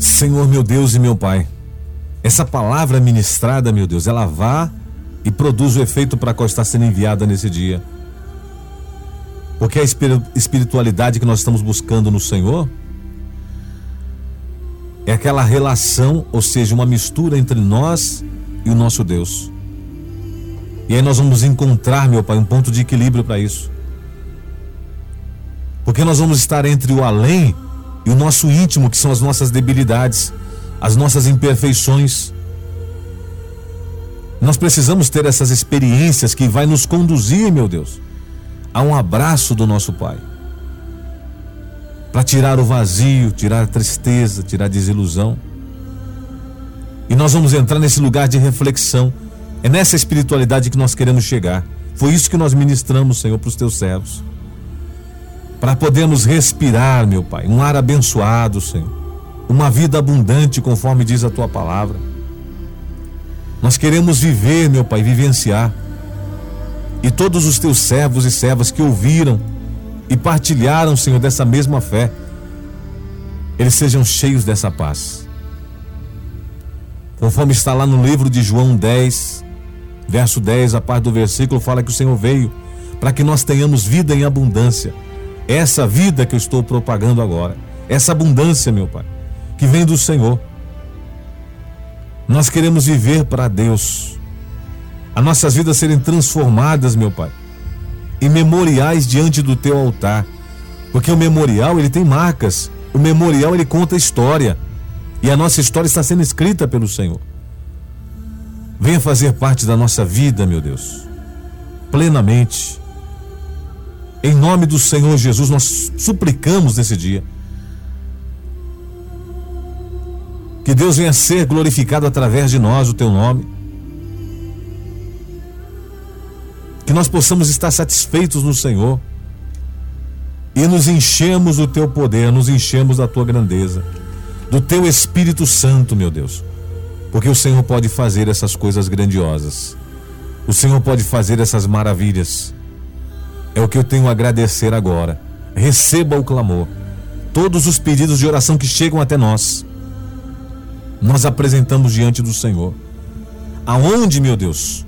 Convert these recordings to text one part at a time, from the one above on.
Senhor, meu Deus e meu Pai, essa palavra ministrada, meu Deus, ela vá e produz o efeito para qual está sendo enviada nesse dia. Porque a espiritualidade que nós estamos buscando no Senhor é aquela relação, ou seja, uma mistura entre nós e o nosso Deus. E aí nós vamos encontrar, meu Pai, um ponto de equilíbrio para isso. Porque nós vamos estar entre o além e o nosso íntimo, que são as nossas debilidades, as nossas imperfeições. Nós precisamos ter essas experiências que vai nos conduzir, meu Deus, a um abraço do nosso Pai. Para tirar o vazio, tirar a tristeza, tirar a desilusão. E nós vamos entrar nesse lugar de reflexão. É nessa espiritualidade que nós queremos chegar. Foi isso que nós ministramos, Senhor, para os teus servos. Para podermos respirar, meu Pai, um ar abençoado, Senhor. Uma vida abundante, conforme diz a tua palavra. Nós queremos viver, meu Pai, vivenciar e todos os teus servos e servas que ouviram e partilharam, Senhor, dessa mesma fé, eles sejam cheios dessa paz. Conforme está lá no livro de João 10, verso 10, a parte do versículo fala que o Senhor veio para que nós tenhamos vida em abundância. Essa vida que eu estou propagando agora, essa abundância, meu Pai, que vem do Senhor. Nós queremos viver para Deus as nossas vidas serem transformadas, meu Pai, em memoriais diante do teu altar. Porque o memorial, ele tem marcas. O memorial, ele conta história. E a nossa história está sendo escrita pelo Senhor. Venha fazer parte da nossa vida, meu Deus, plenamente. Em nome do Senhor Jesus, nós suplicamos nesse dia. Que Deus venha ser glorificado através de nós, o teu nome. que nós possamos estar satisfeitos no Senhor e nos enchemos do teu poder, nos enchemos da tua grandeza, do teu Espírito Santo, meu Deus, porque o Senhor pode fazer essas coisas grandiosas, o Senhor pode fazer essas maravilhas. É o que eu tenho a agradecer agora. Receba o clamor, todos os pedidos de oração que chegam até nós, nós apresentamos diante do Senhor. Aonde, meu Deus,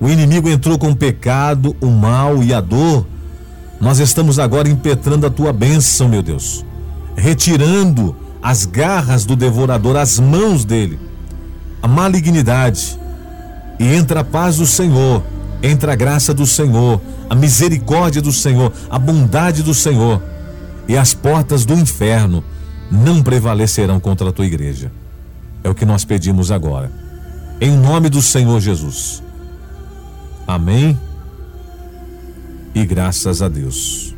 o inimigo entrou com o pecado, o mal e a dor. Nós estamos agora impetrando a tua bênção, meu Deus, retirando as garras do devorador, as mãos dele, a malignidade. E entra a paz do Senhor, entra a graça do Senhor, a misericórdia do Senhor, a bondade do Senhor. E as portas do inferno não prevalecerão contra a tua igreja. É o que nós pedimos agora. Em nome do Senhor Jesus. Amém. E graças a Deus.